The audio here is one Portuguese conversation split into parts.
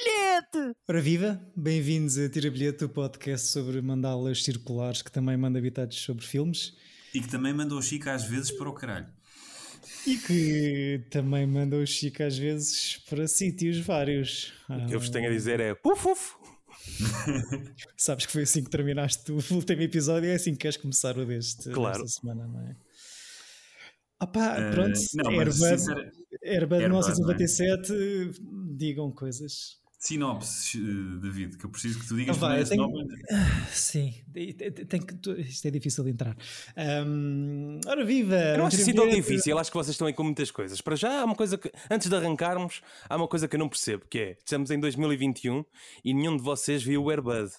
bilhete! Ora viva, bem-vindos a Tira Bilhete, o podcast sobre mandalas circulares que também manda habitados sobre filmes. E que também manda o Chico às vezes para o caralho. E que também manda o Chico às vezes para sítios vários. O que eu vos tenho a dizer é puf, puf. Sabes que foi assim que terminaste o último episódio e é assim que queres começar o deste claro. desta semana, não é? Ah pá, pronto, uh, não. Airbud 1997, é? digam coisas. Sinopse, eh, David, que eu preciso que tu digas então, vai, tenho... Ah, sim, tem que... isto é difícil de entrar. Um, ora viva! Eu não acho assim tão difícil, acho que vocês estão aí com muitas coisas. Para já há uma coisa que, antes de arrancarmos, há uma coisa que eu não percebo, que é, estamos em 2021 e nenhum de vocês viu o Airbud.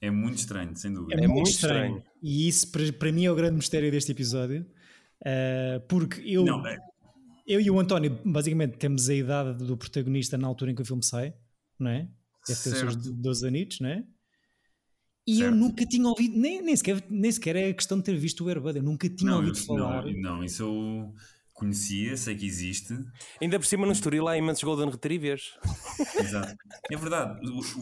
É muito estranho, sem dúvida. É, é muito estranho. estranho. E isso, para, para mim, é o grande mistério deste episódio. Uh, porque eu... Não, é... Eu e o António, basicamente, temos a idade do protagonista na altura em que o filme sai não é? Deve ter certo. os seus 12 anitos, não é? E certo. eu nunca tinha ouvido, nem, nem, sequer, nem sequer é questão de ter visto o Airbud, eu nunca tinha não, ouvido eu, falar. Não, não, isso eu conhecia, sei que existe. Ainda por cima no Estoril há imensos Golden Retrievers. Exato. É verdade,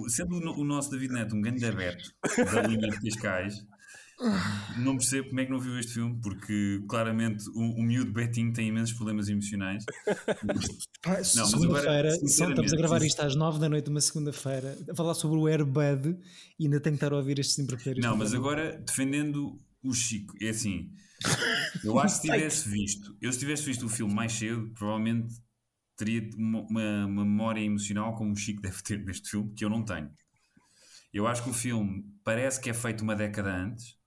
sendo o, o nosso David Neto um grande aberto da linha de Cascais, não percebo como é que não viu este filme, porque claramente o, o miúdo Betinho tem imensos problemas emocionais. segunda-feira, estamos a gravar isto às 9 da noite, uma segunda-feira, a falar sobre o Airbud e ainda tenho que estar a ouvir estes imperfeitos. Não, mas agora defendendo o Chico, é assim, eu acho que se tivesse visto, eu se tivesse visto o filme mais cedo, provavelmente teria uma, uma, uma memória emocional como o Chico deve ter neste filme, que eu não tenho. Eu acho que o filme parece que é feito uma década antes,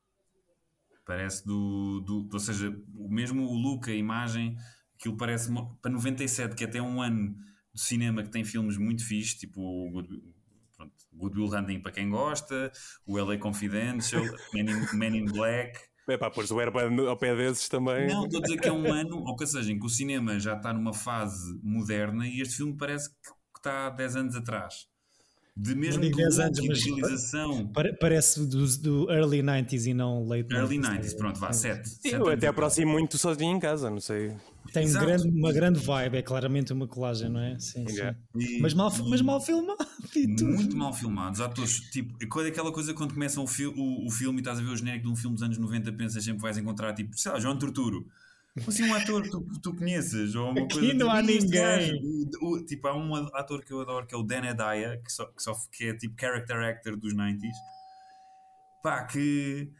Parece do, do, Ou seja, o mesmo o look, a imagem, aquilo parece. Para 97, que é até um ano do cinema que tem filmes muito fixes, tipo o Good, pronto, Good Will Hunting para quem gosta, o LA Confidential, Men in, Men in Black. É pá, pois o Airband ao pé desses também. Não, estou a dizer que é um ano, ou que seja, em que o cinema já está numa fase moderna e este filme parece que está há 10 anos atrás de mesmo de 10 anos, mas realização. Parece do, do, early 90s e não late 90s. Early 90s, pronto, vá, 7. Eu até aproximo muito sozinho em casa, não sei. Tem um grande, uma grande vibe, é claramente uma colagem, não é? Sim, yeah. sim. E, mas, mal, mas mal filmado. Muito mal filmado. Os atores, tipo, é aquela coisa quando começa o, fi o, o filme e estás a ver o genérico de um filme dos anos 90, pensas sempre que vais encontrar, tipo, sei lá, João Torturo. Assim, um ator que tu, tu conheces, ou uma Aqui coisa. não há ninguém. O, o, tipo, há um ator que eu adoro que é o Dan Hedaya, que, só, que, só, que é tipo character actor dos 90s. Pá, que.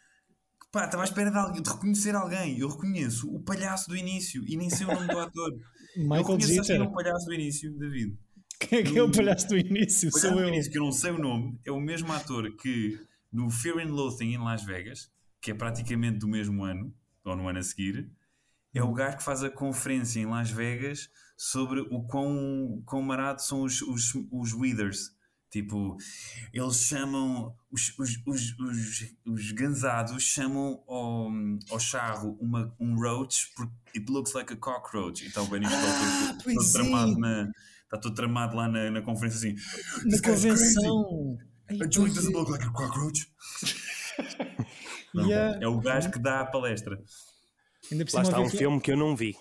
que pá, estava à espera de, de, reconhecer alguém. Eu reconheço o palhaço do início e nem sei o nome do ator. Michael Jeter. o palhaço do início, David. Quem é que é o palhaço do início? O palhaço Sou do eu. início, que eu não sei o nome, é o mesmo ator que no Fear and Loathing em Las Vegas, que é praticamente do mesmo ano, ou no ano a seguir é o gajo que faz a conferência em Las Vegas sobre o quão, quão marado são os, os, os Withers. Tipo, eles chamam, os, os, os, os, os gansados chamam ao, ao charro uma, um roach porque it looks like a cockroach. Então o Benny ah, está todo, tramado na, está todo tramado lá na, na conferência assim. Na convenção. A joint doesn't look like a cockroach. Não, yeah. É o gajo que dá a palestra. Ainda Lá está um filme que eu não vi.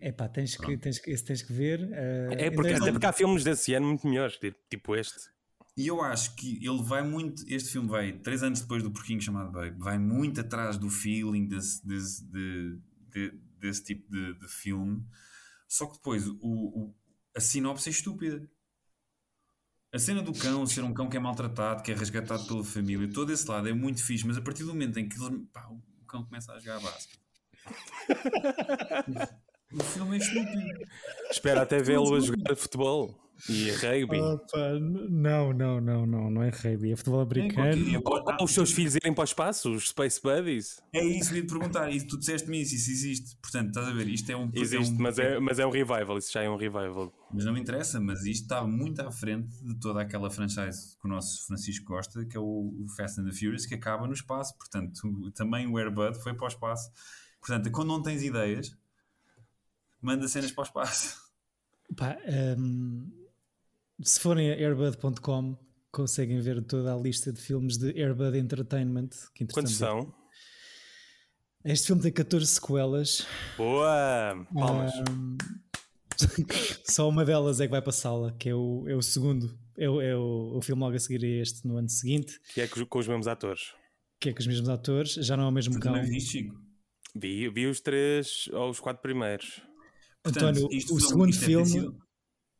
É pá, tens que, tens, esse tens que ver. Uh, é porque, até porque há filmes desse ano muito melhores, tipo este. E eu acho que ele vai muito. Este filme vai, três anos depois do Porquinho chamado Baby, vai muito atrás do feeling desse, desse, de, de, desse tipo de, de, filme. Só que depois o, o, a sinopse é estúpida. A cena do cão ser um cão que é maltratado, que é resgatado pela família, todo esse lado é muito fixe, mas a partir do momento em que pá, o cão começa a jogar a basquete o filme é estúpido. Espera até vê-lo a jogar futebol e rugby. Opa, não, não, não, não, não é rugby, é futebol americano. É, ou, ou os seus filhos irem para o espaço, os Space Buddies. É isso que ia te perguntar, e tu disseste-me isso, isso existe. Portanto, estás a ver, isto é um. Existe, é um... Mas, é, mas é um revival, isso já é um revival. Mas não me interessa, mas isto está muito à frente de toda aquela franchise que o nosso Francisco gosta, que é o Fast and the Furious, que acaba no espaço. Portanto, também o Airbud foi para o espaço Portanto, quando não tens ideias, manda cenas para o espaço. Pá, um, se forem a airbud.com, conseguem ver toda a lista de filmes de Airbud Entertainment. Que Quantos são? Este filme tem 14 sequelas. Boa! Palmas! Um, só uma delas é que vai para a sala, que é o, é o segundo é, é o, o filme logo a seguir a este no ano seguinte. Que é com os mesmos atores. Que é com os mesmos atores, já não é o mesmo cão. Vi, vi os três ou os quatro primeiros. Portanto, António, o segundo filme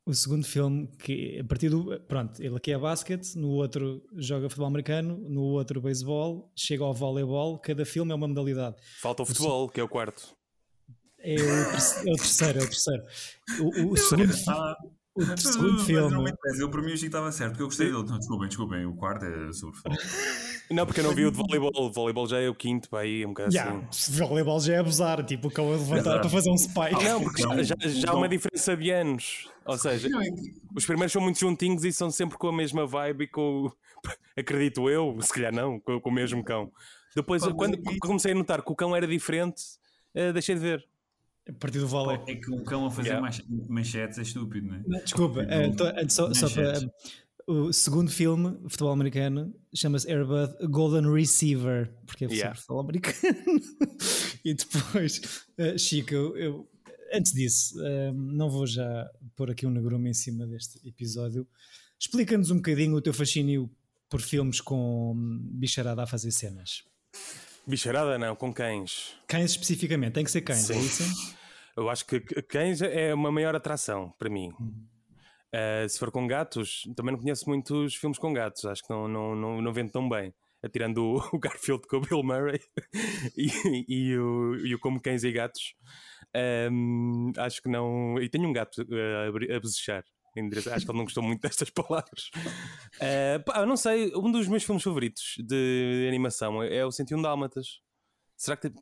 o segundo filme, que a partir do. Pronto, ele aqui é basquete, no outro joga futebol americano, no outro beisebol, chega ao voleibol, cada filme é uma modalidade. Falta o futebol, o, que é o quarto. É o, terceiro, é o terceiro. É o, terceiro. o, o segundo, ah, o segundo filme. Eu, para mim, o Chico estava certo, porque eu gostei dele. Não, desculpem, desculpem, o quarto é sobre futebol. Não, porque eu não vi o de voleibol. O voleibol já é o quinto, para aí, um bocado yeah, assim. O voleibol já é abusar, tipo, o cão a levantar para fazer um spike. Não, porque já, já, já há uma diferença de anos. Ou seja, é os primeiros são muito juntinhos e são sempre com a mesma vibe e com. Acredito eu, se calhar não, com, com o mesmo cão. Depois, quando comecei a notar que o cão era diferente, uh, deixei de ver. A partir do vôlei. É que o cão a fazer yeah. manchetes é estúpido, não é? Não, desculpa, uh, só, só para. O segundo filme, futebol americano, chama-se Airbud Golden Receiver, porque é yeah. futebol americano. e depois, uh, Chico, eu, eu, antes disso, uh, não vou já pôr aqui um negrume em cima deste episódio. Explica-nos um bocadinho o teu fascínio por filmes com bicharada a fazer cenas. Bicharada não, com cães. Cães especificamente, tem que ser cães, é Sim. é isso? Eu acho que cães é uma maior atração para mim. Uhum. Uh, se for com gatos, também não conheço muitos filmes com gatos, acho que não, não, não, não vendo tão bem. Atirando o, o Garfield com o Bill Murray e, e, o, e o Como Cães e Gatos, um, acho que não. E tenho um gato a, a Acho que ele não gostou muito destas palavras. Uh, pá, não sei, um dos meus filmes favoritos de animação é o 101 Dálmatas. Será que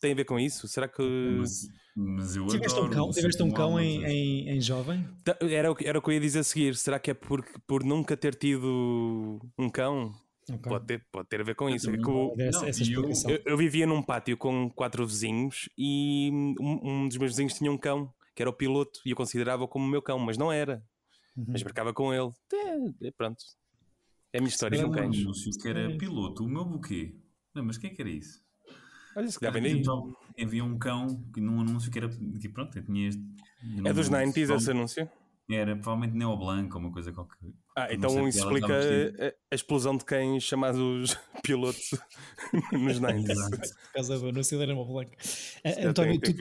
tem a ver com isso? Será que. Mas, mas eu tiveste adoro um cão, tiveste um cão em, em, em, jovem? Era, era o que eu ia dizer a seguir. Será que é por, por nunca ter tido um cão? Okay. Pode, ter, pode ter a ver com isso. É eu, essa, essa eu, eu, eu, vivia num pátio com quatro vizinhos e um, um, dos meus vizinhos tinha um cão que era o piloto e eu considerava como o meu cão, mas não era. Uhum. Mas marcava com ele. É, é, pronto. É a minha história com cães. Um que era piloto, o meu buquê. Não, mas quem é que era isso? Olha, se calhar vem daí. Havia um cão que num anúncio que era. Que pronto, tinha este. É dos 90s esse anúncio? Era provavelmente Neo Blanco ou uma coisa qualquer. Ah, então isso explica a, a, explosão de cães chamados pilotos nos 90s. Por causa do anúncio da Neo Blanco. António, tu,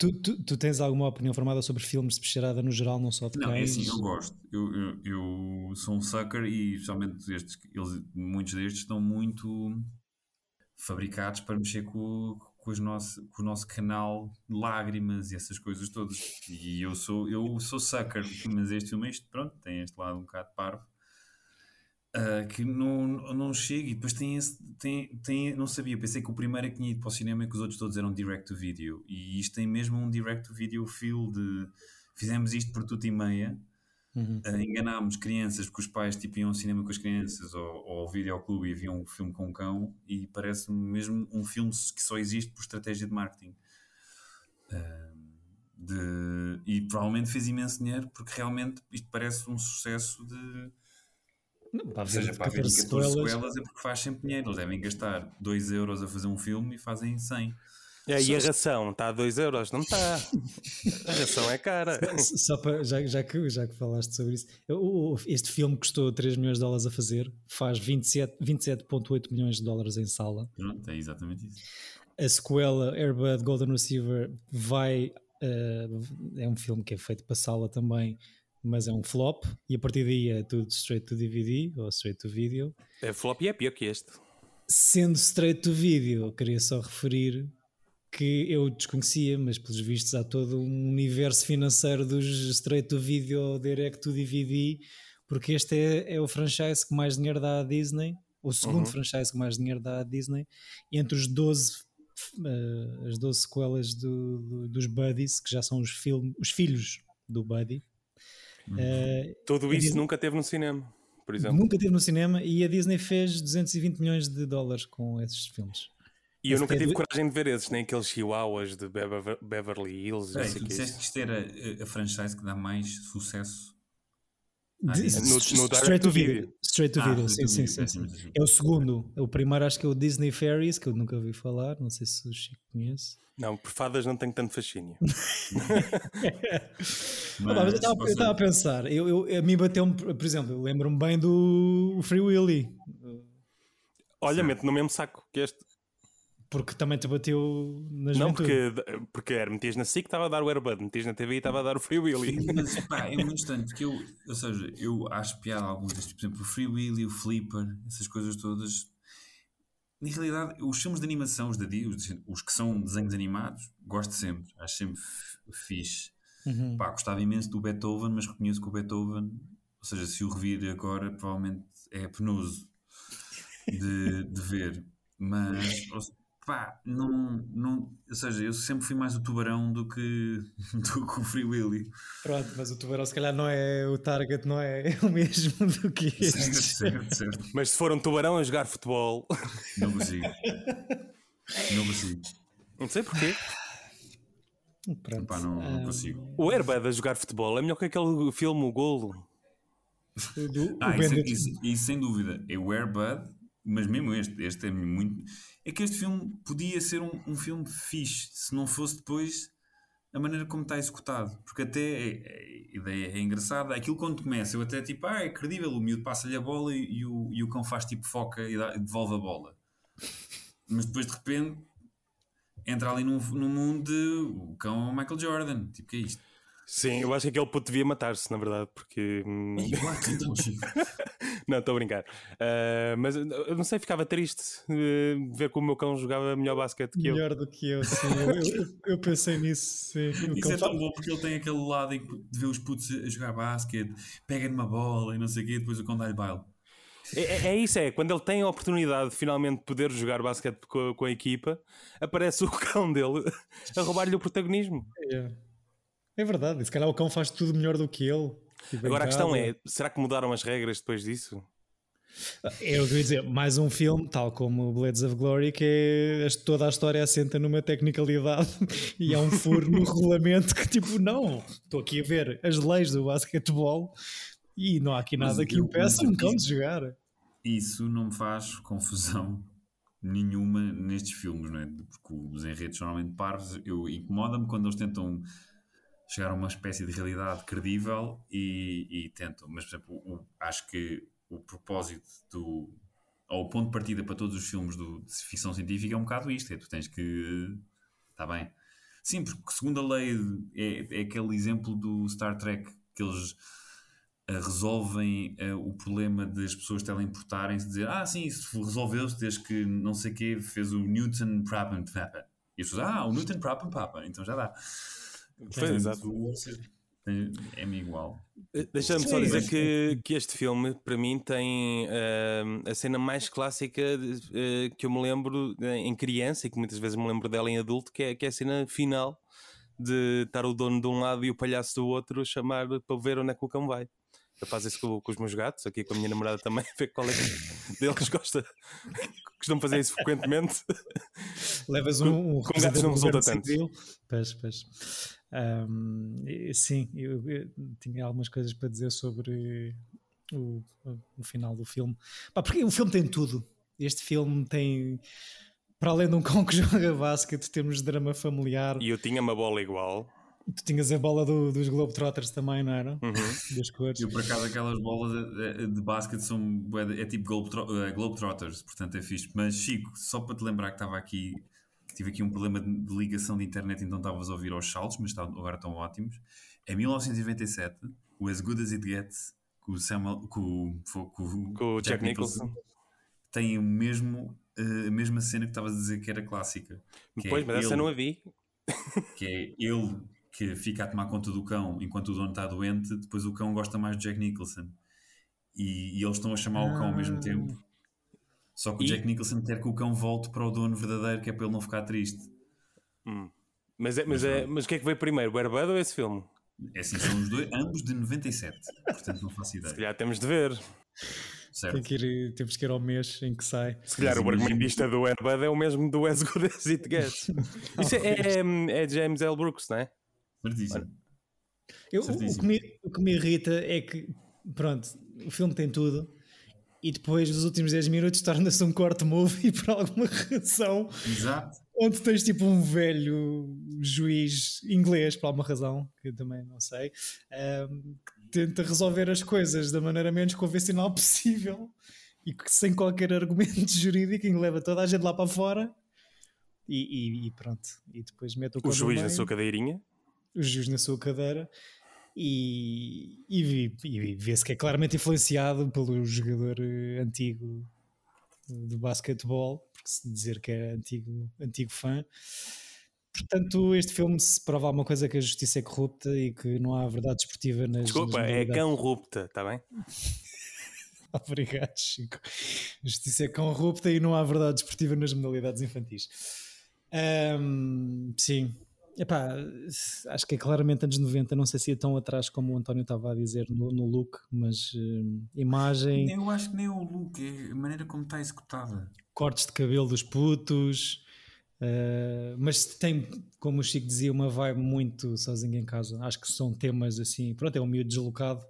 Tu, tu, tu, tens alguma opinião formada sobre filmes de bicharada no geral, não só de Não, é assim, eu gosto. Eu, eu, eu, sou um sucker e especialmente estes, eles, muitos destes estão muito fabricados para mexer com, com, os nosso, com o nosso canal de lágrimas e essas coisas todas. E eu sou, eu sou sucker, mas este filme, este, pronto, tem este lado um bocado parvo. Uh, que não, não chega e depois tem esse tem, tem, não sabia, pensei que o primeiro é que tinha ido para o cinema e que os outros todos eram direct to video e isto tem mesmo um direct to video feel de fizemos isto por tudo e meia Uhum. Uh, enganámos crianças porque os pais tipo, iam ao cinema com as crianças ou, ou ao videoclube e viam um filme com um cão e parece-me mesmo um filme que só existe por estratégia de marketing. Uh, de, e provavelmente fez imenso dinheiro porque realmente isto parece um sucesso de. Não, Ou seja, para haver 14 sequelas... sequelas é porque faz sempre dinheiro. Eles devem gastar 2 euros a fazer um filme e fazem 100. É, e a ração está a 2 euros? Não está. A ração é cara. Só, só para, já, já, que, já que falaste sobre isso, este filme custou 3 milhões de dólares a fazer, faz 27,8 27 milhões de dólares em sala. Pronto, é exatamente isso. A sequela Airbud Golden Receiver vai. Uh, é um filme que é feito para sala também, mas é um flop. E a partir daí é tudo straight to DVD ou straight to video. É flop e é pior que este. Sendo straight to video, queria só referir que eu desconhecia, mas pelos vistos há todo um universo financeiro dos straight to video, direct to DVD, porque este é, é o franchise que mais dinheiro dá à Disney, o segundo uhum. franchise que mais dinheiro dá à Disney, entre os 12 uh, eh, as 12 sequelas do, do, dos Buddies, que já são os, film, os filhos do Buddy. Uhum. Uh, Tudo isso Disney, nunca teve no cinema, por exemplo. Nunca teve no cinema e a Disney fez 220 milhões de dólares com esses filmes. E eu nunca tive coragem de ver esses, nem aqueles chihuahuas de Beverly Hills. Peraí, tu disseste que isto era a franchise que dá mais sucesso Ah, de, no, no straight to video. Straight to ah, video, sim, sim, sim, sim, É o segundo. O primeiro acho que é o Disney Fairies, que eu nunca ouvi falar. Não sei se o Chico conhece. Não, por fadas não tenho tanto fascínio. mas, mas eu estava a pensar, eu, eu, a mim bateu-me, por exemplo, eu lembro-me bem do Free Willy. Olha, mete no mesmo saco que este. Porque também te bateu nas Não, porque, porque era, metias na SIC estava a dar o Airbud, metias na TV e estava a dar o Free Willy. Mas pá, é muito estranho, porque eu, ou seja, eu acho piada alguns destes, por exemplo, o Free Willy, o Flipper, essas coisas todas. Na realidade, os filmes de animação, os da os, os que são desenhos animados, gosto sempre, acho sempre fixe. Uhum. Pá, gostava imenso do Beethoven, mas reconheço que o Beethoven, ou seja, se o revir agora, provavelmente é penoso de, de ver. Mas pá, não, não. Ou seja, eu sempre fui mais o tubarão do que, do que o Free Willy. Pronto, mas o tubarão se calhar não é o target, não é o mesmo do que este. Certo, certo. Mas se for um tubarão a jogar futebol. Não consigo. Não consigo. Não sei porquê. Pronto. Epá, não, não consigo. O Airbud a jogar futebol é melhor que aquele filme, o Golo. Do, ah, isso, isso, isso, sem dúvida. É o Airbud, mas mesmo este, este é muito é que este filme podia ser um, um filme fixe se não fosse depois a maneira como está executado. Porque até é, é, a ideia é engraçada. Aquilo quando começa, eu até tipo, ah, é credível, o miúdo passa-lhe a bola e, e, o, e o cão faz tipo foca e, dá, devolve a bola. Mas depois de repente entra ali num, num mundo de o cão é Michael Jordan. Tipo, que é isto? Sim, eu acho que aquele puto devia matar-se, na verdade, porque. Hum, não, estou a brincar. Uh, mas eu não sei, ficava triste uh, ver como o meu cão jogava melhor basquete que eu. Melhor do que eu, sim. eu, eu, eu, pensei nisso, sim. Isso é tão bom porque ele tem aquele lado em que vê os putos a jogar basquete, pega numa bola e não sei o quê, e depois o cão dá-lhe baile. É, é, é, isso, é. Quando ele tem a oportunidade de finalmente poder jogar basquete com, com a equipa, aparece o cão dele a roubar-lhe o protagonismo. Yeah. É verdade, se calhar o cão faz tudo melhor do que ele. Tipo, Agora a questão é: será que mudaram as regras depois disso? É eu queria dizer, mais um filme, tal como Blades of Glory, que é, toda a história assenta numa tecnicalidade e há um furo no regulamento que, tipo, não, estou aqui a ver as leis do basquetebol e não há aqui nada Mas que impeça um cão de jogar. Isso não me faz confusão nenhuma nestes filmes, não é? Porque os enredos são normalmente parvos. Eu incomoda-me quando eles tentam chegar a uma espécie de realidade credível e, e tentam. Mas, por exemplo, o, acho que o propósito do. ou o ponto de partida para todos os filmes do, de ficção científica é um bocado isto: é tu tens que. Está bem. Sim, porque segundo a lei é, é aquele exemplo do Star Trek que eles uh, resolvem uh, o problema das pessoas teleportarem-se dizer ah sim, isso resolveu-se desde que não sei o quê fez o Newton Prappen Papa e as pessoas ah o Newton Prappen Papa então já dá Pois, exato. É-me igual. Eh, deixa-me só dizer que, que este filme, para mim, tem uh, a cena mais clássica uh, que eu me lembro em criança e que muitas vezes me lembro dela em adulto, que é, que é a cena final de estar o dono de um lado e o palhaço do outro chamar para ver onde é que o cão vai. Eu faço isso com, com, os meus gatos, aqui com a minha namorada também, ver qual é que deles gosta. Costumam fazer isso frequentemente. Levas um, um com, com gatos não resulta tanto. Pois, pois. Um, sim, eu, eu, tinha algumas coisas para dizer sobre o, o final do filme. Pá, porque o filme tem tudo. Este filme tem, para além de um cão que joga basquete, temos drama familiar. E eu tinha uma bola igual. Tu tinhas a bola do, dos Globetrotters também, não era? Uhum. Das cores. E por acaso aquelas bolas de, de basquete são é, é tipo Globetrotters, portanto é fixe. Mas Chico, só para te lembrar que estava aqui tive aqui um problema de ligação de internet, então estavas a ouvir aos saltos, mas agora estão ótimos. Em 1997, o As Good As It Gets, com o, Samuel, com, com, com, com o Jack, Nicholson, Nicholson, tem o mesmo, uh, a mesma cena que estavas a dizer que era clássica. Que pois, é mas ele, essa não a vi. Que é ele que fica a tomar conta do cão enquanto o dono está doente, depois o cão gosta mais de Jack Nicholson. E, e eles estão a chamar ah. o cão ao mesmo tempo. Só que e... o Jack Nicholson quer que o cão volte para o dono verdadeiro, que é para ele não ficar triste. Hum. Mas, é, mas, é, mas o que é que veio primeiro, o Airbud ou esse filme? É assim, são os dois, ambos de 97, portanto não faço ideia. Se calhar temos de ver. Tem que ir, temos que ir ao mês em que sai. Se calhar o argumentista do Airbud é o mesmo do As Good As It Gets. Isso é, é, é, James L. Brooks, não é? Certíssimo. Eu, o, que me, o que me irrita é que pronto, o filme tem tudo. E depois, nos últimos 10 minutos, torna-se um corte movie por alguma razão. Exato. Onde tens tipo um velho juiz inglês, por alguma razão, que eu também não sei, um, que tenta resolver as coisas da maneira menos convencional possível e que, sem qualquer argumento jurídico, que leva toda a gente lá para fora e, e, e pronto. E depois mete o O juiz na sua cadeirinha. O juiz na sua cadeira e, e, e vê-se que é claramente influenciado pelo jogador eh, antigo de basquetebol, porque se dizer que é antigo, antigo fã. Portanto, este filme se prova alguma coisa que a justiça é corrupta e que não há verdade esportiva nas. Desculpa, nas é cão rupta, está bem? Obrigado, Chico. A justiça é corrupta e não há verdade desportiva nas modalidades infantis. Um, sim, Epá, acho que é claramente anos 90, não sei se é tão atrás como o António estava a dizer no, no look, mas uh, imagem. Eu acho que nem o look, é a maneira como está executada. Cortes de cabelo dos putos, uh, mas tem, como o Chico dizia, uma vibe muito sozinho em casa. Acho que são temas assim, pronto, é um miúdo deslocado,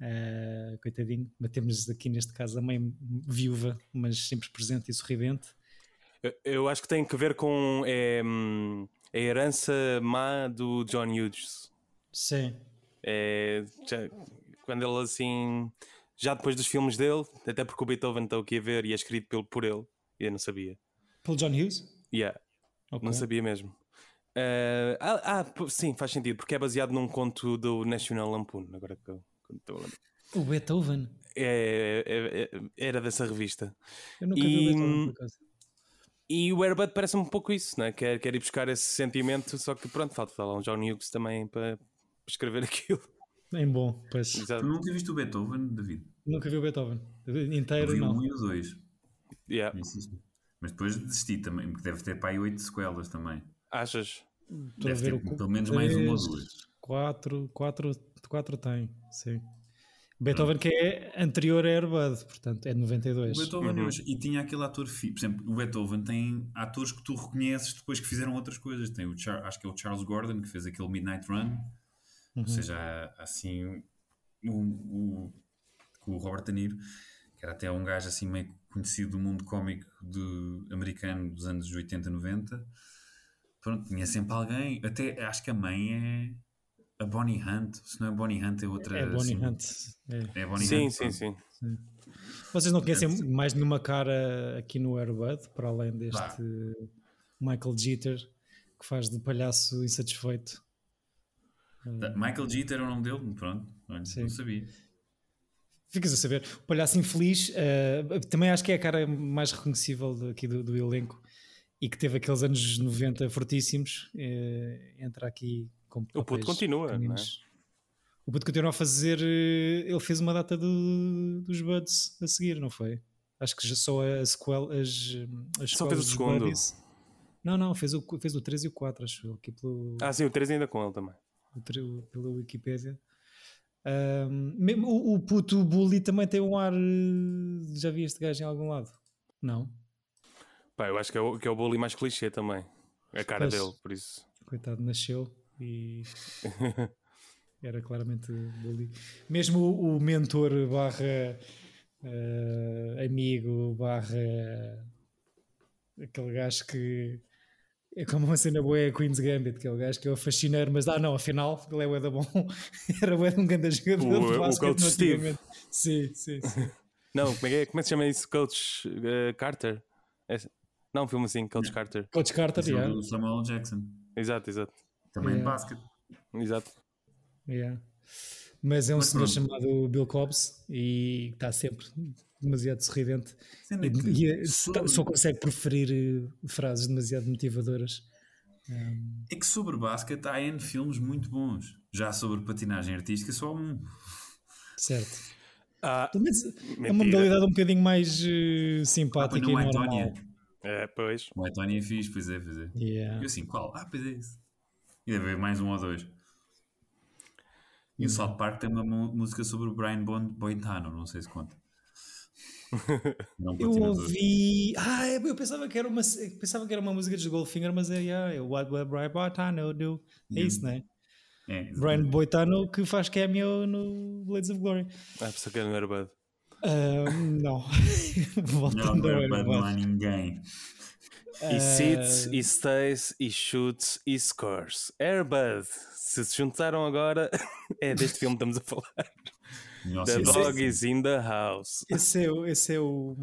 uh, coitadinho. Batemos aqui neste caso a mãe viúva, mas sempre presente e sorridente. Eu, eu acho que tem que ver com. É, hum a herança má do John Hughes. Sim. É, já, quando ele assim. Já depois dos filmes dele, até porque o Beethoven está aqui a ver e é escrito pelo, por ele, e eu não sabia. Pelo John Hughes? Yeah. Okay. Não sabia mesmo. Uh, ah, ah, sim, faz sentido, porque é baseado num conto do National Lampoon. Agora que eu estou a O Beethoven? É, é, é, era dessa revista. Eu nunca e, vi o Beethoven, por acaso. E o Airbud parece um pouco isso, né? quer, quer ir buscar esse sentimento, só que pronto, falta lá um John Hughes também para escrever aquilo. Bem bom, pois. Exato. Tu nunca viste o Beethoven, David? Nunca vi o Beethoven. Inteiro, não. um e o dois. Yeah. Mas depois desisti também, porque deve ter para aí oito sequelas também. Achas? Deve ter o... pelo menos mais uma ou duas. Quatro, quatro, quatro tem, sim. Beethoven que é anterior a Airbud, portanto é de 92. O Beethoven uhum. e tinha aquele ator, por exemplo, o Beethoven tem atores que tu reconheces depois que fizeram outras coisas. Tem o Char, acho que é o Charles Gordon que fez aquele Midnight Run, uhum. ou seja, assim o, o, o Robert De Niro, que era até um gajo assim meio conhecido do mundo cómico de, americano dos anos 80, 90. Pronto, tinha sempre alguém, até acho que a mãe é a Bonnie Hunt, se não é Bonnie Hunt, é outra. É Bonnie assim, Hunt. É, é Bonnie sim, Hunt. Sim, sim, sim. Vocês não conhecem mais nenhuma cara aqui no Airbud, para além deste Michael Jeter, que faz de palhaço insatisfeito? Michael Jeter é o nome dele? Pronto, não sabia. Ficas a saber. O palhaço infeliz, uh, também acho que é a cara mais reconhecível aqui do, do elenco e que teve aqueles anos 90 fortíssimos. Uh, entra aqui o puto continua, não é? O puto continua a fazer. Eh, ele fez uma data do, dos Buds a seguir, não foi? Acho que já só a sequel, as, as Só fez o segundo. Buddies. Não, não, fez o, fez o 3 e o 4, acho aqui pelo, Ah, sim, o 3 ainda com ele também. O, pela Wikipedia. Um, o, o puto Bully também tem um ar. Eh, já vi este gajo em algum lado? Não? Pá, eu acho que é o, que é o Bully mais clichê também. A cara dele, por isso. Coitado, nasceu e era claramente bully. Mesmo o, o mentor barra uh, amigo barra aquele gajo que é como uma cena boa é Queen's Gambit, aquele gajo que é o fascineiro, mas ah não, afinal ele é o Eda bom, era o um grande jogador o, de basquete. O coach Steve. Sim, sim, sim. não, como é, como é que se chama isso? Coach uh, Carter? É, não, um filme assim, Coach Carter. Coach Carter, é yeah. Samuel Jackson. Exato, exato. Também yeah. basquete. Exato. Yeah. Mas é um Mas senhor pronto. chamado Bill Cobbs e está sempre demasiado sorridente e, e sobre... só consegue preferir eh, frases demasiado motivadoras. Um... É que sobre basquete há N filmes muito bons. Já sobre patinagem artística, só um. Certo. Ah, é uma modalidade um bocadinho mais uh, simpática ah, e normal. É, pois. O António é fixe, pois é, pois é. Yeah. Eu assim, qual? Ah, pois é isso. E deve haver mais um ou dois. E o uhum. South Park tem uma música sobre o Brian Boitano, não sei se conta. eu ouvi. Ah, eu pensava que era uma, pensava que era uma música de Goldfinger, mas é, yeah, é What Will Brian Boitano do? É isso, não é? É, Brian Boitano que faz cameo no Blades of Glory. Ah, pensei que era no Airbud. Uh, não. não, no Airbud não há ninguém. He sits, he stays, he shoots, he scores. Airbud. Se se juntaram agora, é deste filme que estamos a falar. Nossa, the dog é... is in the house. Esse é, o, esse é o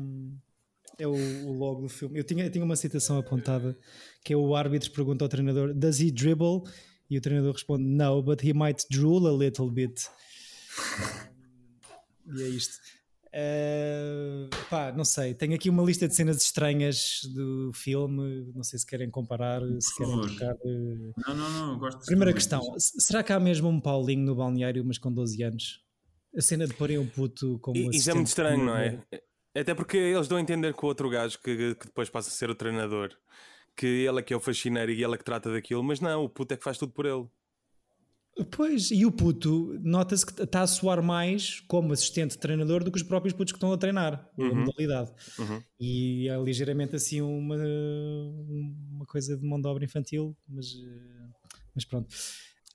é o, o, logo do filme. Eu tinha, eu tinha uma citação apontada que é o árbitro pergunta ao treinador: Does he dribble? E o treinador responde: No, but he might drool a little bit. e é isto. Uh, pá, não sei. Tenho aqui uma lista de cenas estranhas do filme. Não sei se querem comparar, se querem trocar. Uh... Não, não, não. Gosto Primeira questão: será que há mesmo um Paulinho no balneário, mas com 12 anos? A cena de porem um puto como Isso é muito estranho, não é? Até porque eles dão a entender que o outro gajo que, que depois passa a ser o treinador, que ele é que é o faxineiro e ele é que trata daquilo, mas não, o puto é que faz tudo por ele. Pois, e o puto nota-se que está a soar mais como assistente treinador do que os próprios putos que estão a treinar uhum. a modalidade. Uhum. E é ligeiramente assim uma, uma coisa de mão de obra infantil, mas, mas pronto.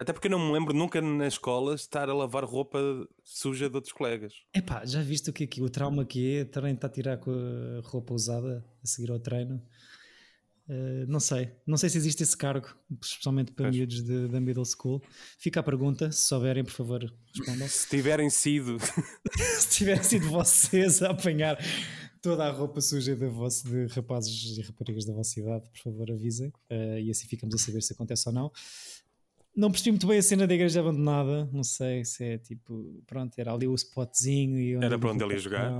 Até porque eu não me lembro nunca na escola estar a lavar roupa suja de outros colegas. Epá, já viste o que é que o trauma que é também está a tirar com a roupa usada a seguir ao treino? Uh, não sei, não sei se existe esse cargo, especialmente para miúdos da middle school. Fica a pergunta, se souberem, por favor, respondam. se tiverem sido, se tiverem sido vocês a apanhar toda a roupa suja de, vosso, de rapazes e raparigas da vossa idade, por favor, avisem uh, e assim ficamos a saber se acontece ou não. Não percebi muito bem a cena da igreja abandonada. Não sei se é tipo, pronto, era ali o spotzinho. E era para onde ele ia jogar.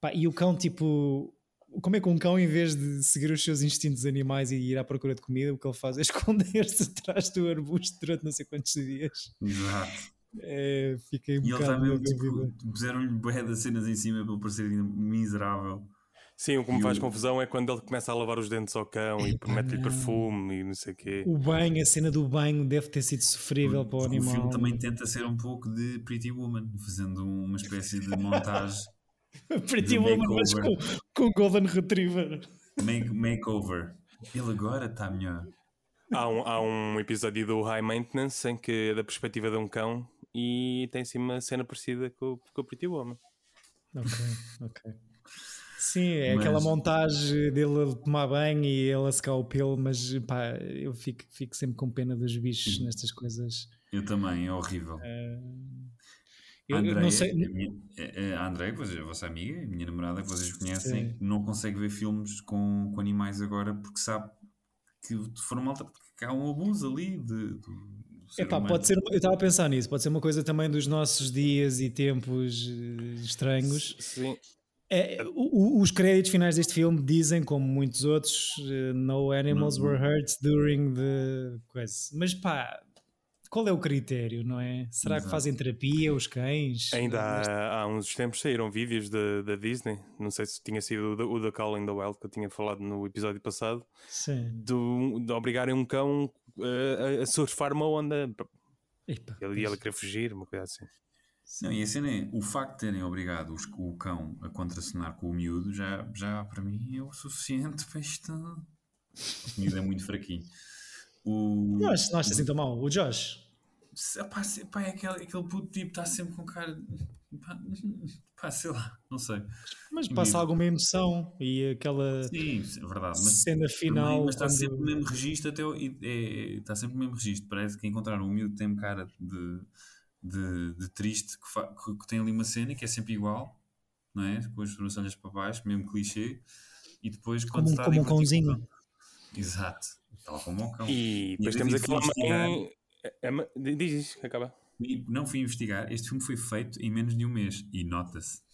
Pá, e o cão, tipo, como é que um cão, em vez de seguir os seus instintos animais e ir à procura de comida, o que ele faz é esconder-se atrás do arbusto durante não sei quantos dias. Exato. É, fiquei um e ele também tipo, puseram-lhe bué das cenas em cima para ele parecer miserável. Sim, o que me faz confusão é quando ele começa a lavar os dentes ao cão e mete-lhe perfume e não sei o quê. O banho, a cena do banho deve ter sido sofrível o, para o animal. O filme também tenta ser um pouco de Pretty Woman, fazendo uma espécie de montagem. Pretty Woman, mas com, com Golden Retriever. Make, makeover. Ele agora está melhor. Há um, há um episódio do High Maintenance em que é da perspectiva de um cão e tem sim uma cena parecida com, com o Pretty Woman. Ok, ok. Sim, é mas... aquela montagem dele tomar banho e ele a secar o pelo, mas pá, eu fico, fico sempre com pena dos bichos nestas coisas. Eu também, é horrível. Uh... Eu, Andréia, não sei. A, a a vossa amiga, a minha namorada, que vocês conhecem, Sim. não consegue ver filmes com, com animais agora porque sabe que foram maltratados, que há um abuso ali de, de Epá, pode ser, eu estava a pensar nisso, pode ser uma coisa também dos nossos dias e tempos eh, estranhos. Sim. É, o, os créditos finais deste filme dizem, como muitos outros, uh, no animals were hurt during the coisa. Mas pá, qual é o critério, não é? Será Exato. que fazem terapia os cães? Ainda há, há, uns tempos saíram vídeos da Disney, não sei se tinha sido o da Call in the Wild que eu tinha falado no episódio passado, Sim. De, de obrigarem um cão uh, a, a surfar uma onda. Epa, ele ia querer fugir, uma coisa assim. Não, e a cena é, o facto de terem obrigado os, o cão a contracenar com o miúdo já, já para mim é o suficiente para isto. O miúdo é muito fraquinho. O, não, acho, não acho assim tão mal. O Josh. Pá, pá, é aquele, aquele puto tipo está sempre com cara. Pá, pá, sei lá, não sei. Mas passa alguma emoção e aquela Sim, é verdade, mas, cena final. Mas está quando... sempre no mesmo registro, até, é, está sempre no mesmo registro. Parece que encontraram um miúdo tem cara de de, de triste que, que, que, tem ali uma cena que é sempre igual, não é? Com as sobrancelhas para baixo, mesmo clichê, e depois quando como, está como um cãozinho. Exato, tal como um cão. E depois e temos aqui uma. É, é, diz isso, acaba. Não fui investigar, este filme foi feito em menos de um mês e nota-se.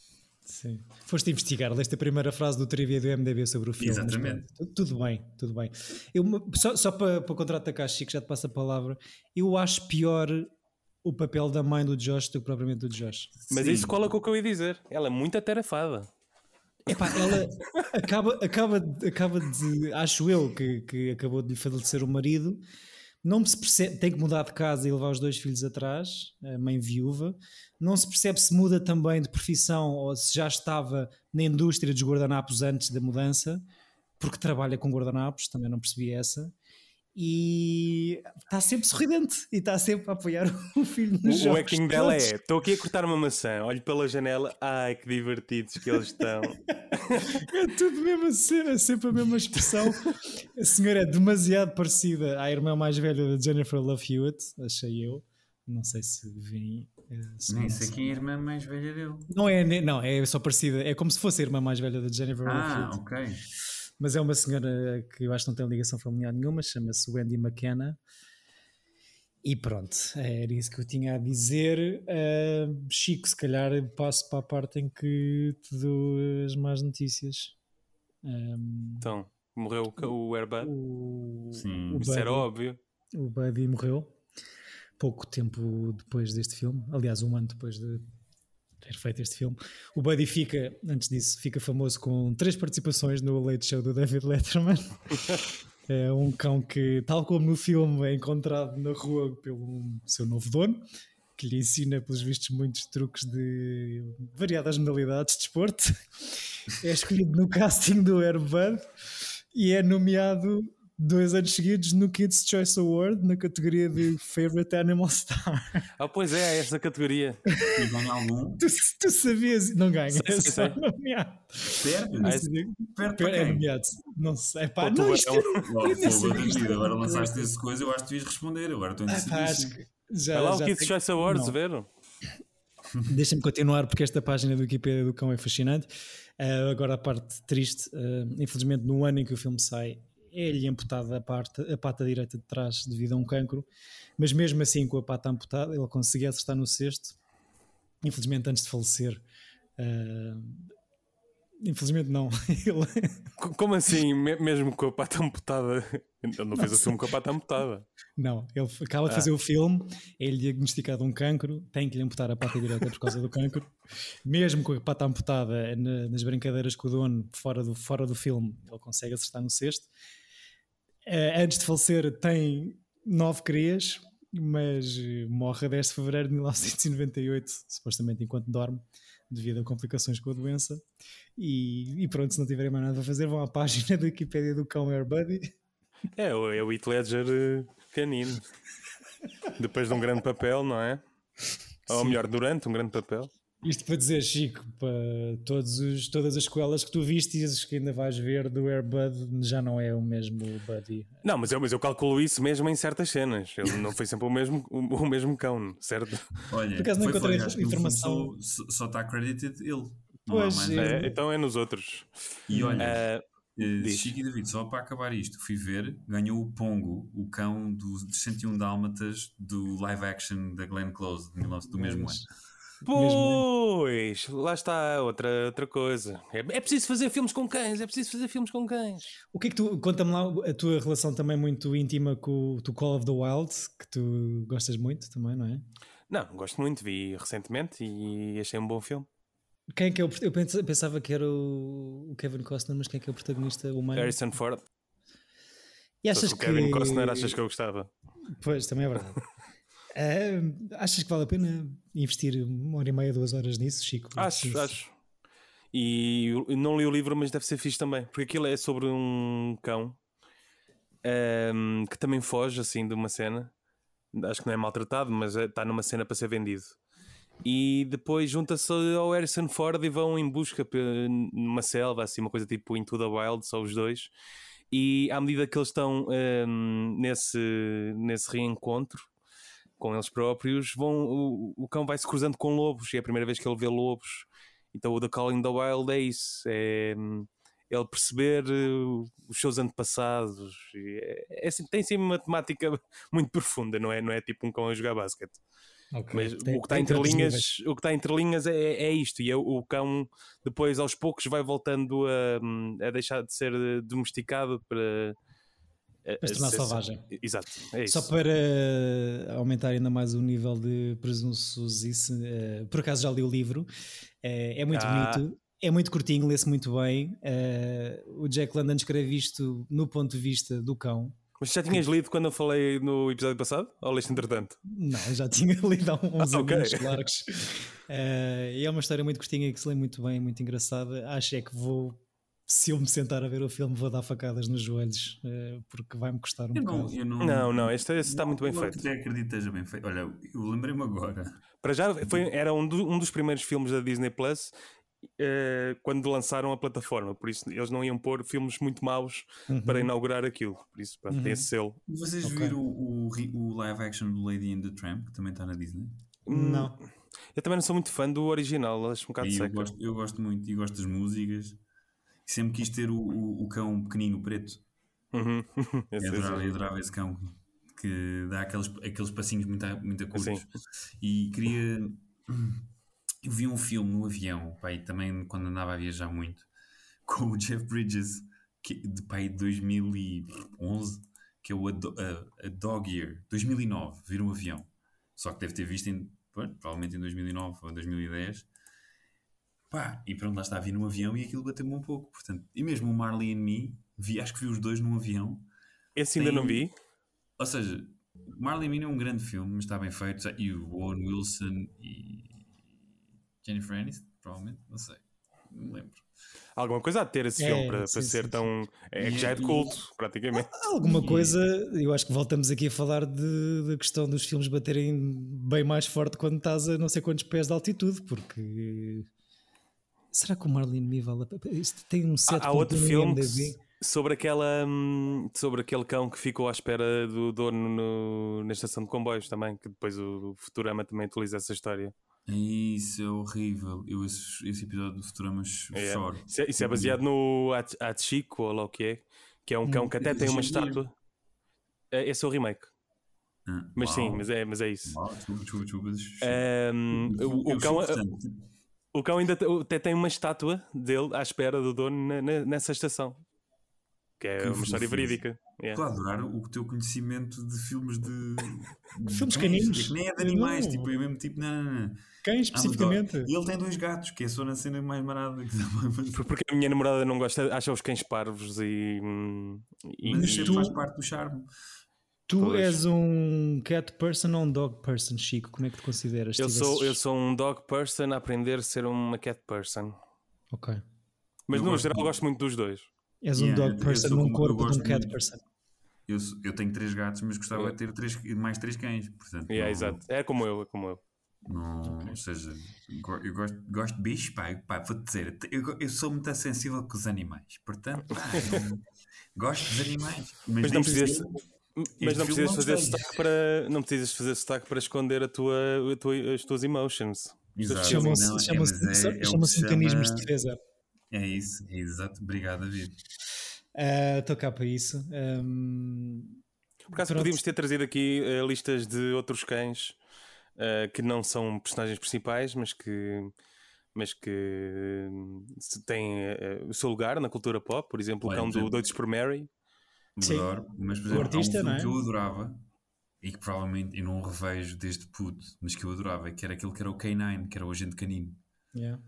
Sim. Foste investigar, leste a primeira frase do trivia do MDB sobre o filme. Exatamente. Mas, tudo bem, tudo bem. Eu, só, só para, para contra-atacar, Chico, já te passo a palavra. Eu acho pior o papel da mãe do Josh do que propriamente do Josh. Mas Sim. isso cola com o que eu ia dizer. Ela é muito atarefada. Epá, ela acaba, acaba, acaba de. Acho eu que, que acabou de lhe falecer o marido. Não se percebe, tem que mudar de casa e levar os dois filhos atrás, a mãe viúva. Não se percebe se muda também de profissão ou se já estava na indústria dos guardanapos antes da mudança, porque trabalha com guardanapos, também não percebi essa. E está sempre sorridente e está sempre a apoiar o filho nos O, jogos. o acting dela é: estou aqui a cortar uma maçã, olho pela janela, ai que divertidos que eles estão. é tudo a mesma cena, sempre a mesma expressão. A senhora é demasiado parecida à irmã mais velha da Jennifer Love Hewitt, achei eu. Não sei se vem. Nem sei quem é a irmã mais velha dele. Não é, não, é só parecida. É como se fosse a irmã mais velha da Jennifer Love Ah, Hewitt. ok. Mas é uma senhora que eu acho que não tem ligação familiar nenhuma, chama-se Wendy McKenna. E pronto, era isso que eu tinha a dizer. Uh, Chico, se calhar passo para a parte em que te dou as más notícias. Um, Então, morreu o, o Airbud? o, Sim. o Isso era Buddy- óbvio. O Buddy morreu pouco tempo depois deste filme. Aliás, um ano depois de ter feito este filme. O Buddy fica, antes disso, fica famoso com três participações no Late Show do David Letterman. é um cão que, tal como no filme, é encontrado na rua pelo seu novo dono, que lhe ensina, pelos vistos, muitos truques de variadas modalidades de desporto. É escolhido no casting do Airbud e é nomeado dois anos seguidos no Kids Choice Award na categoria de Favorite Animal Star. Ah, pois é, essa categoria. E ganha algum? tu, tu sabias? Não ganha, Sei, é sei, nomeado. Perde? Não Ah, sei. Perde para É nomeado. Não sei. Pá, Para o não, isto isto. David, agora lançaste essa coisa, eu acho que devias responder. Agora estou Ah, acho indeciso. que já, Vai lá o Kids Choice Awards, Não. ver? Deixa-me continuar porque esta página do Wikipedia do cão é fascinante. Ah, agora a parte triste, ah, infelizmente no ano em que o filme sai, é-lhe amputada a, parte, a pata direita de trás devido a um cancro, mas mesmo assim com a pata amputada ele conseguia acertar no cesto. Infelizmente antes de falecer, ah, infelizmente não, ele Como assim, me- mesmo com a pata amputada? Ele não fez o filme com a pata amputada. Não, ele acaba de Ah. fazer o filme, é-lhe diagnosticado um cancro, tem que lhe amputar a pata direita por causa do cancro. Mesmo com a pata amputada na- nas brincadeiras com o dono, fora do, fora do filme, ele consegue acertar no cesto. Eh, antes de falecer, tem nove crias, mas eh, morre a 10 de fevereiro de 1998, supostamente enquanto dorme, devido a complicações com a doença. E, e pronto, se não tiverem mais nada a fazer, vão à página da Wikipedia do cão Air Buddy. É, o- é o Heath Ledger eh, canino. Depois de um grande papel, não é? Ou Sim. melhor, durante um grande papel. Isto para dizer, Chico, para todos os, todas as escolas que tu viste e as que ainda vais ver do Airbud, já não é o mesmo Buddy. Não, mas eu, mas eu calculo isso mesmo em certas cenas. Ele não foi sempre o mesmo, o, o mesmo cão, certo? Olha, Por acaso não encontrei foi, informação. Só, só está credited ele. Não Pois, é. É, então é nos outros. E olha, diz. Chico e David, só para acabar isto, fui ver, ganhou o Pongo, o cão dos 101 Dálmatas do live action da Glenn Close de 19 do mesmo ano. Pois, lá está outra, outra coisa. É, é preciso fazer filmes com cães, é preciso fazer filmes com cães. O que é que tu, conta-me lá a tua relação também muito íntima com o Call of the Wild, que tu gostas muito também, não é? Não, gosto muito, vi recentemente e achei um bom filme. Quem é que é o, eu pens- pensava que era o, Kevin Costner, mas quem é que é o protagonista humano? Harrison Ford. E achas o que... Kevin Costner, achas que eu gostava? Pois, também é verdade. Ah, achas que vale a pena investir uma hora e meia, duas horas nisso, Chico? Acho, Sim. acho. E não li o livro, mas deve ser fixe também. Porque aquilo é sobre um cão ehm, que também foge assim de uma cena. Acho que não é maltratado, mas está numa cena para ser vendido. E depois junta-se ao Harrison Ford e vão em busca numa selva, assim, uma coisa tipo Into the Wild, só os dois. E à medida que eles estão ehm, nesse, nesse reencontro com eles próprios, vão, o, o cão vai se cruzando com lobos. E é a primeira vez que ele vê lobos. Então o The Calling the Wild é isso. É hum, ele perceber uh, os seus antepassados. É, é assim, tem sim uma temática muito profunda, não é? Não é tipo um cão a jogar basquete. Ok. Mas Tem- o que está entre linhas, níveis. o que está entre linhas é, é isto. E é o, cão depois aos poucos vai voltando a, a deixar de ser eh, domesticado para, se a tornar ser- selvagem. Exato, é isso. Só para aumentar ainda mais o nível de presunçosice, eh, por acaso já li o livro, eh, é muito Ah. bonito, é muito curtinho, lê-se muito bem. eh, o Jack London escreve isto no ponto de vista do cão. Mas já tinhas lido quando eu falei no episódio passado? Ou leste entretanto? Não, já tinha lido há uns Ah, ok. anos largos. Eh, e é uma história muito curtinha que se lê muito bem, muito engraçada. Acho é que vou se eu me sentar a ver o filme, vou dar facadas nos joelhos, uh, porque vai-me custar um eu não, bocado. Não, não, não, este, este está muito bem feito. Eu acredito que esteja bem feito. Olha, eu lembrei-me agora. Para já, foi, era um, do, um dos primeiros filmes da Disney Plus uh, quando lançaram a plataforma, por isso eles não iam pôr filmes muito maus uhum. para inaugurar aquilo. Por isso, pronto, uhum. tem esse selo. Vocês okay. viram o, o, live action do Lady in the Tramp, que também está na Disney? Não. Eu também não sou muito fã do original, acho um bocado e seco. Eu gosto, eu gosto muito e gosto das músicas. Sempre quis ter o, o, o cão pequenino preto. Uhum. eu, adorava, eu adorava esse cão que dá aqueles, aqueles passinhos muito, muito curtos. E queria. Eu vi um filme no avião, pai, também quando andava a viajar muito, com o Jeff Bridges, que, de pai, 2011, que é o A, a, a Dog Year, 2009. Viram um avião. Só que deve ter visto em, provavelmente em 2009 ou 2010 Pá, e pronto, lá está, vi num avião e aquilo bateu-me um pouco. Portanto, e mesmo o Marley and Me, vi, acho que vi os dois num avião. Esse ainda Tem... não vi. Ou seja, Marley and Me é um grande filme, mas está bem feito. E o Owen Wilson e Jennifer Aniston, provavelmente, não sei, não me lembro. Alguma coisa a ter esse é, filme para, sim, para sim, ser sim. tão. É que já é de culto, praticamente. Alguma coisa, eu acho que voltamos aqui a falar de, de questão dos filmes baterem bem mais forte quando estás a não sei quantos pés de altitude, porque Será que o Marlene Me vale Isto tem um set Há, há outro filme sobre aquela hum, sobre aquele cão que ficou à espera do dono no, na estação de comboios também, que depois o, Futurama também utiliza essa história. Isso é horrível. Eu esse, esse episódio do Futurama é. choro. Isso é, isso é baseado no Chico ou lá o que é, que é um cão que até tem uma estátua. É, esse é o remake. Ah, mas sim, mas é, mas é isso. Uau, desculpa, desculpa, desculpa. Um, o, o cão. O cão ainda até tem uma estátua dele à espera do dono na, na, nessa estação. Que é que uma história verídica. Yeah. Estou a adorar o teu conhecimento de filmes de. filmes caninos. Que nem é de animais, não. tipo, é mesmo tipo. Não, não, não. Especificamente? Ah, e ele tem dois gatos, que é só na cena mais marada. Porque a minha namorada não gosta, acha os cães parvos e. e Mas isso tu... faz parte do charme. Tu pois. és um cat person ou um dog person, Chico? Como é que te consideras? Eu sou, eu sou um dog person a aprender a ser uma cat person. Ok. Mas eu no geral de... gosto muito dos dois. És yeah, um dog person num corpo de um cat muito. person. Eu, eu tenho três gatos, mas gostava de ter três, mais três cães. Portanto, yeah, não, exato. É como eu, é como eu. Não, okay. Ou seja, eu gosto, gosto de bichos, pá, pá vou-te dizer, eu, eu sou muito sensível com os animais, portanto, pá, gosto dos animais. Mas, mas não precisas, mas não precisas fazer sotaque para não precisas fazer sotaque para esconder a tua, a tua, as tuas emotions. Chamam-se chamam é, chama mecanismos de defesa. É isso, é exato. Obrigado, David. Estou uh, cá para isso. Um, Por acaso podíamos ter trazido aqui uh, listas de outros cães uh, que não são personagens principais, mas que mas que têm o seu lugar na cultura pop, por exemplo, o cão do Doidos por Mary, Sim. adoro, mas por exemplo, o artista, um não é? que eu adorava e que provavelmente eu não revejo desde puto, mas que eu adorava, que era aquele que era o K9, que era o agente canino. Yeah.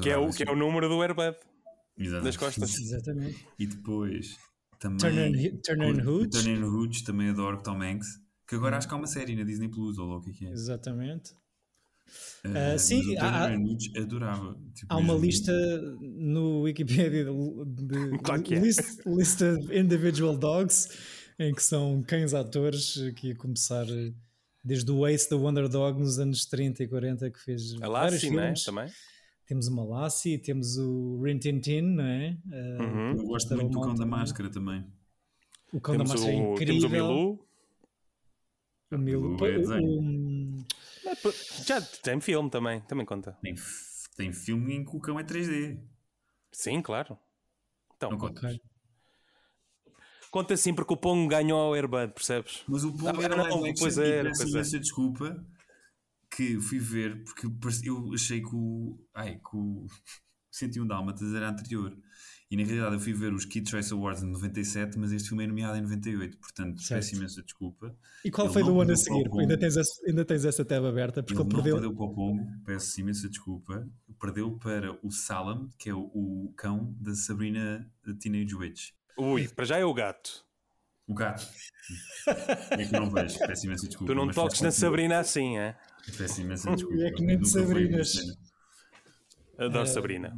Que, é o, que é o número do airbag das costas. Exatamente. E depois também Turner, Turner Hoods. Turner Hoods também adoro Tom Hanks, que agora acho que há uma série na Disney Plus ou o que é que é. Exatamente. Uh, sim, há, adorava. Tipo, há uma lista no Wikipedia de, de, claro de é. list, list of individual dogs em que são cães atores que ia começar desde o Ace da Wonder Dog nos anos 30 e 40 que fez a Lassie, não é? Também. Temos uma Lassie, temos o Rin Tin Tin, não é? Uh, uhum. Eu gosto muito do Cão da Máscara também. O Cão temos da Máscara é o, é incrível. Temos o Milu. O Milu. O, o, já tem filme também, também conta. Tem, tem filme em que o cão é 3D. Sim, claro. Então, não conta. Okay. Conta sim porque o Pong ganhou ao Airbud, percebes? Mas o Pong ah, era não, live pois é, peço essa desculpa que fui ver porque eu achei que o, ai, que o 101 Dálmatas era anterior. E na realidade eu fui ver os Kid Choice Awards em 97, mas este filme é nomeado em 98, portanto certo. peço imensa desculpa. E qual ele foi do ano a seguir? Ainda tens, essa, ainda tens essa tab aberta? Porque ele, ele perdeu. perdeu para o Pombo, peço imensa desculpa. Perdeu para o Salam, que é o, o cão da Sabrina Teenage Witch. Ui, para já é o gato. O gato. é que não vejo, peço imensa desculpa. Tu não toques na Sabrina assim, é? Peço imensa desculpa. É que nem de Sabrinas. Adoro uh, Sabrina.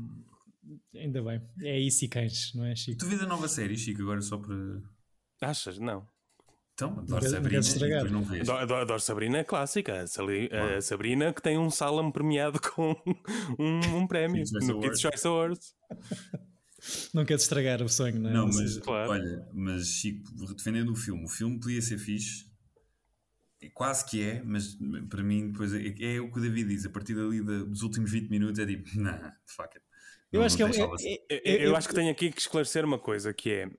Ainda bem. É isso e cães, não é, Chico? Tu vês a nova série, Chico, agora só para. Achas? Não. Então, adoro Sabrina não vês. Adoro, adoro Sabrina é clássica. A, Sabrina que tem um Salem premiado com um, um prémio no Kids Choice Awards. Não queres estragar o sonho, não é? Não, mas claro. olha, mas Chico, defendendo o filme, o filme podia ser fixe, quase que é, mas para mim depois é, é o que o David diz, a partir dali dos últimos 20 minutos é tipo, nah, fuck it. Eu acho que é, é, é, eu acho que tenho aqui que esclarecer uma coisa que é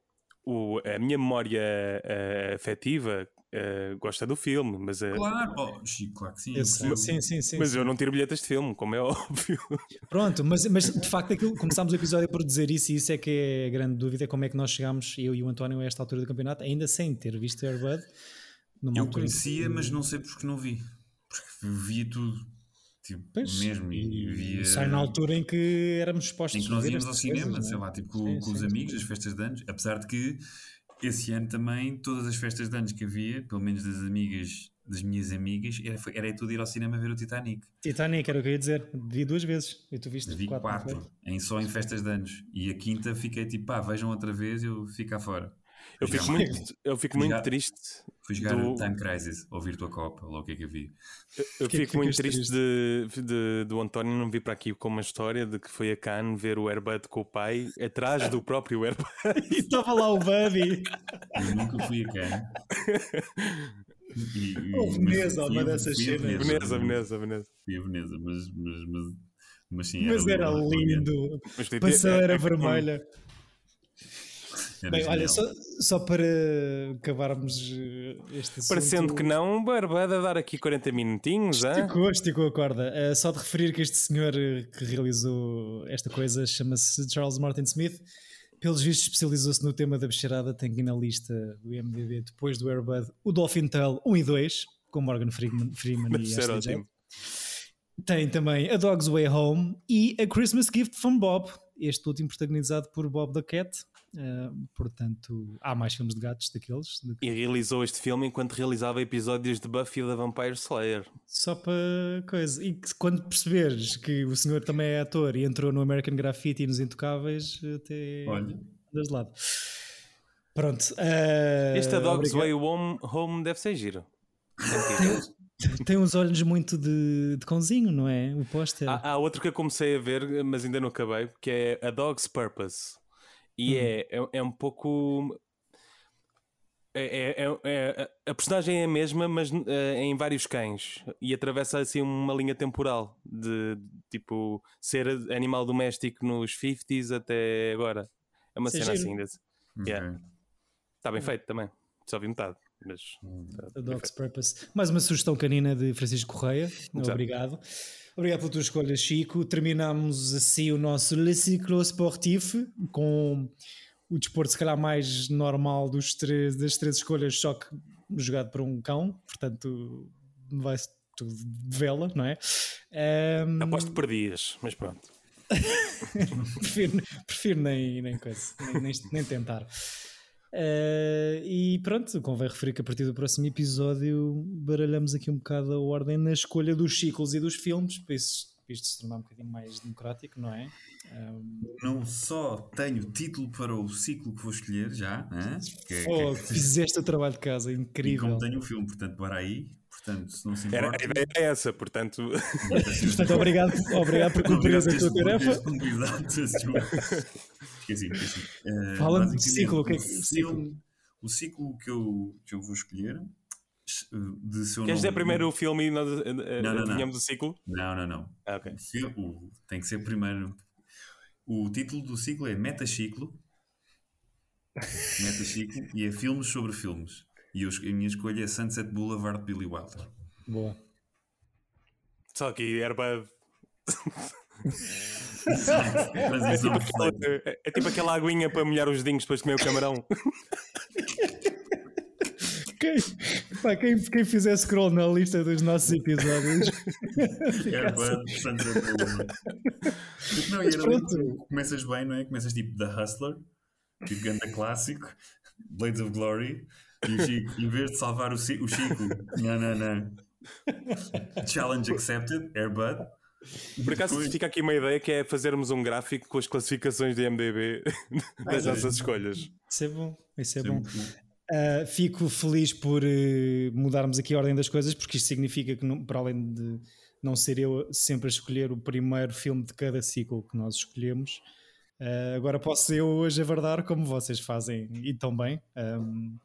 o, a minha memória uh, afetiva uh, gosta do filme, mas uh, claro, oh, Chico, claro que sim, sim, sim, sim, mas sim. eu não tiro bilhetes de filme, como é óbvio. Pronto, mas, mas de facto aquilo, começámos o episódio por dizer isso e isso é que é a grande dúvida, como é que nós chegámos, eu e o António, a esta altura do campeonato, ainda sem ter visto Airbud. Eu conhecia, mas não sei porque não vi. Porque via tudo Tipo, pois, mesmo. E, via... Sai na altura em que éramos expostos. Em que nós íamos ao cinema, coisas, sei é? lá, tipo com, sim, com sim, os amigos, sim. as festas de anos. Apesar de que esse ano também, todas as festas de anos que havia, pelo menos das amigas, das minhas amigas, era, era tudo ir ao cinema ver o Titanic. Titanic, era o que eu ia dizer. Vi duas vezes. E tu viste Vi quatro, quatro em, só em festas de anos. E a quinta fiquei tipo, pá, vejam outra vez, eu fico cá fora. Eu fico, muito, eu fico muito triste. Fui jogar do... Time Crisis, ouvir tua Copa, logo o que é que havia. Eu, eu que fico muito triste, triste de, de, do António não vir para aqui com uma história de que foi a Cannes ver o Airbud com o pai atrás do próprio Airbud. e estava lá o Buddy. Eu nunca fui a Cannes. E, oh, Veneza, uma dessas cenas. Veneza, Veneza, Veneza. Fui a Veneza, mas, mas, mas, mas sim. Mas era, era lindo. Passadeira é, é, vermelha. Bem, olha, só, só, para acabarmos eh, este assunto... Parecendo que não, Barbada dar aqui 40 minutinhos, Esticou, esticou a corda. Uh, só de referir que este senhor eh, que realizou esta coisa chama-se Charles Martin Smith. Pelos vistos, especializou-se no tema da bicharada. Tem aqui na lista do IMDb, depois do Airbud, o Dolphin Tale 1 e 2, com Morgan Freeman, Freeman e Ashley Tem também A Dog's Way Home e A Christmas Gift from Bob, este último protagonizado por Bob the Cat, Uh, portanto, há mais filmes de gatos daqueles. De... E realizou este filme enquanto realizava episódios de Buffy da Vampire Slayer. Só para coisa. E que, quando perceberes que o senhor também é ator e entrou no American Graffiti e nos Intocáveis, até Olha. das lado. Pronto. Uh, este A Dog's Way Home, home deve ser giro. Tem, tem uns olhos muito de, de cãozinho, não é? O póster. Há, há outro que eu comecei a ver, mas ainda não acabei, que é A Dog's Purpose. E uhum. é, é, é, um pouco. É, é, é, a personagem é a mesma, mas uh, em vários cães e atravessa assim uma linha temporal de, tipo ser animal doméstico nos 50s até agora. É uma cena assim. Desse. Okay. Yeah. Está bem feito também. Só vi metade. Mas, tá A Dog's Purpose. Mais uma sugestão canina de Francisco Correia. Obrigado. Obrigado pela tua escolha, Chico. Terminamos assim o nosso Le Ciclo Sportif com o desporto, se calhar, mais normal dos três, das três escolhas, só que jogado por um cão, portanto, vai-se tudo de vela, não é? Um... Aposto que perdias, mas pronto. prefiro, prefiro nem, nem coisa, nem, nem, nem tentar. Uh, e pronto, convém referir que a partir do próximo episódio baralhamos aqui um bocado a ordem na escolha dos ciclos e dos filmes, para isso isto se tornar um bocadinho mais democrático, não é? Um... Não só tenho título para o ciclo que vou escolher já, que, é, oh, que é... fizeste o trabalho de casa, incrível. E como tenho o filme, portanto, para aí, portanto, se não se importa. Era, a ideia é essa, portanto. portanto, obrigado, obrigado por cumprir a tua tarefa. Esqueci, esqueci. Uh, Fala-me de ciclo, o que é que ciclo? O ciclo que eu, que eu vou escolher de seu Queres dizer primeiro o filme e nós não, não, não. o ciclo? Não, não, não. Ah, okay. o, o, tem que ser primeiro. O título do ciclo é Metaciclo. Metaciclo e é filmes sobre filmes. E eu, a minha escolha é Sunset Boulevard de Billy Wilder. Boa. Só que Airbud. é, tipo aquela, é, é tipo aquela aguinha para molhar os dedinhos depois de comer o camarão. Quem, pá, quem, quem fizer scroll na lista dos nossos episódios. Airbud, Sunset Boulevard. Não, e era começas bem, não é? Começas tipo The Hustler, tipo grande clássico, Blades of Glory, e o Chico, em vez de salvar o, o Chico, não, não, não. Challenge accepted, Airbud. Por acaso fica aqui uma ideia que é fazermos um gráfico com as classificações de MDB das nossas escolhas. Isso é bom, isso é bom. Uh, fico feliz por uh, mudarmos aqui a ordem das coisas, porque isto significa que, não, para além de não ser eu sempre a escolher o primeiro filme de cada ciclo que nós escolhemos, uh, agora posso eu hoje avardar como vocês fazem e tão bem. Um,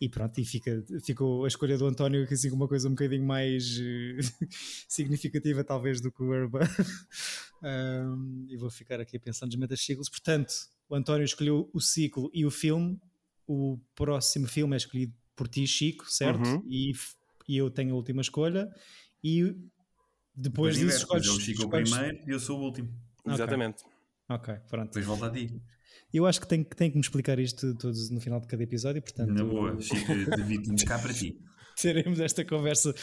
e pronto, e fica, ficou a escolha do António que assim uma coisa um bocadinho mais significativa talvez do que o Urban. um, e vou ficar aqui pensando nos metas-ciclos. Portanto, o António escolheu o ciclo e o filme o próximo filme é escolhido por ti, Chico, certo? Uhum. E, e eu tenho a última escolha. E depois disso escolhes. O Chico escolhes... o primeiro e eu sou o último. Okay. Exatamente. Ok, pronto. Depois volta a ti. Eu acho que tenho, tenho que me explicar isto todos no final de cada episódio, portanto... Na boa, Chico, divido-nos cá para ti. Teremos esta conversa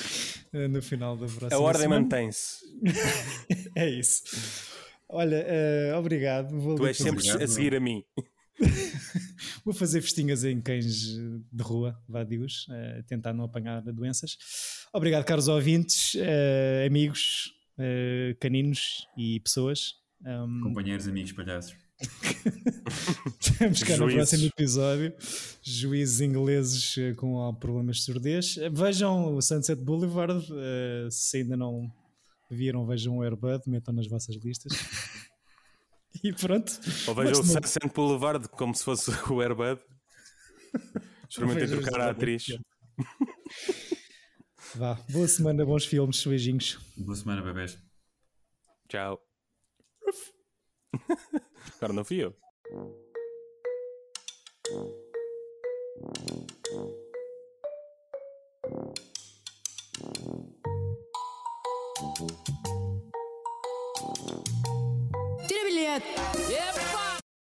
uh, no final da próxima A ordem mantém-se. é isso. Olha, uh, obrigado. Vou tu és sempre obrigado, a seguir a mim. Vou fazer festinhas em cães de rua, vadios, uh, tentar não apanhar doenças. Obrigado, caros ouvintes, uh, amigos, uh, caninos e pessoas. Um... Companheiros, amigos, palhaços. Vamos cá no próximo episódio. Juízes ingleses com problemas de surdez. Vejam o Sunset Boulevard. se ainda não viram, vejam o Airbud, metam nas vossas listas. E pronto. Ou veja o Sunset Boulevard como se fosse o Airbud. Experimentei trocar a atriz. Vá, boa semana, bons filmes, beijinhos. Boa semana, bebês. Tchau. Agora não fui eu. Tira bilhete! Yep.